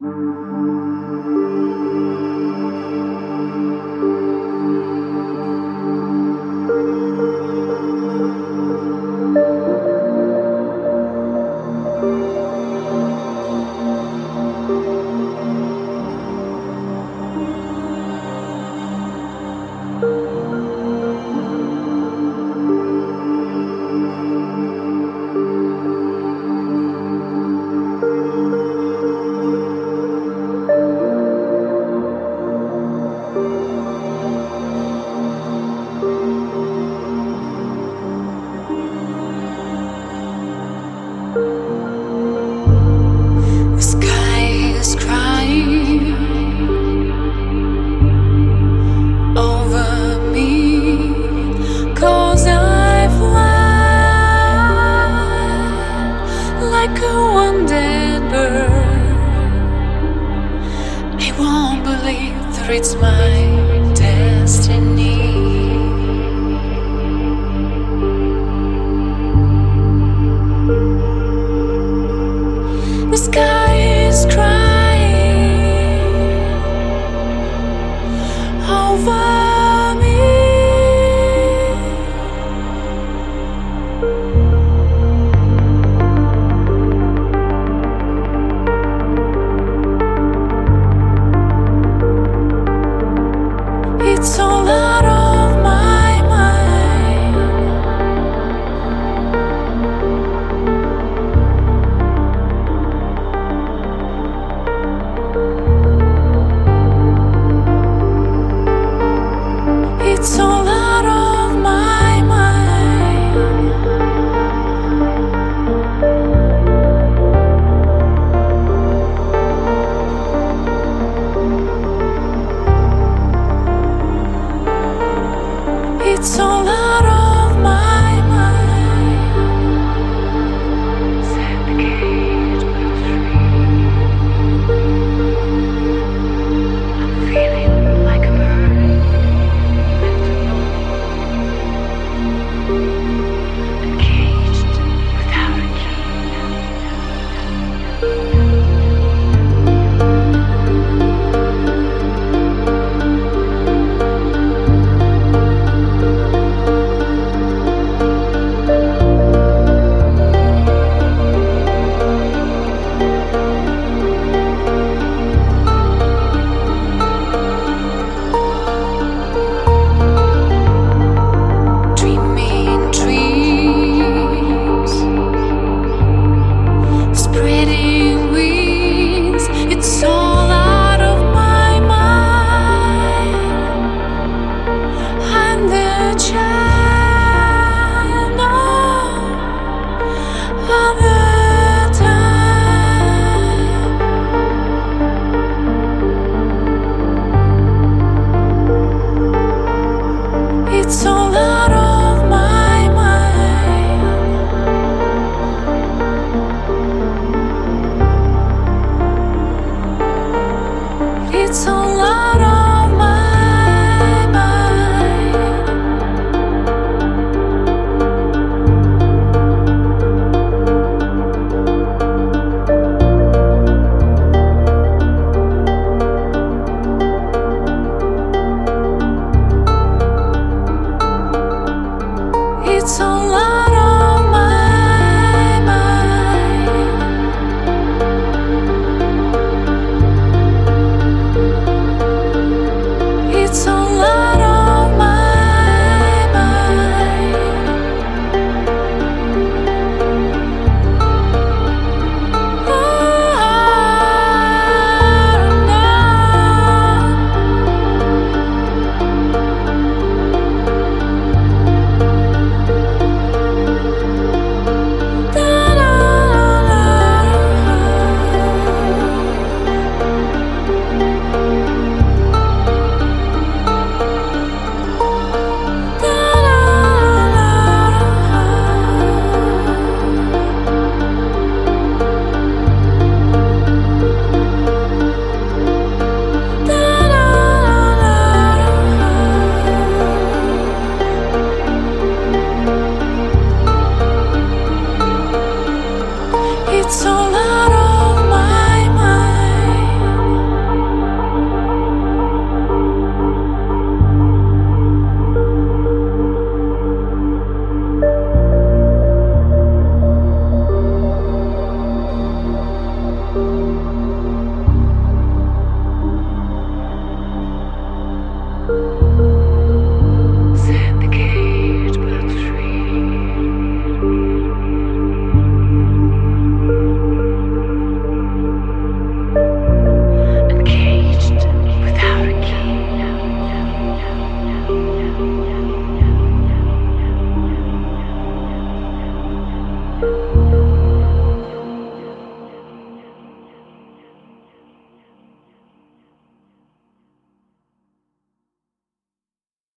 The I won't it's all. So.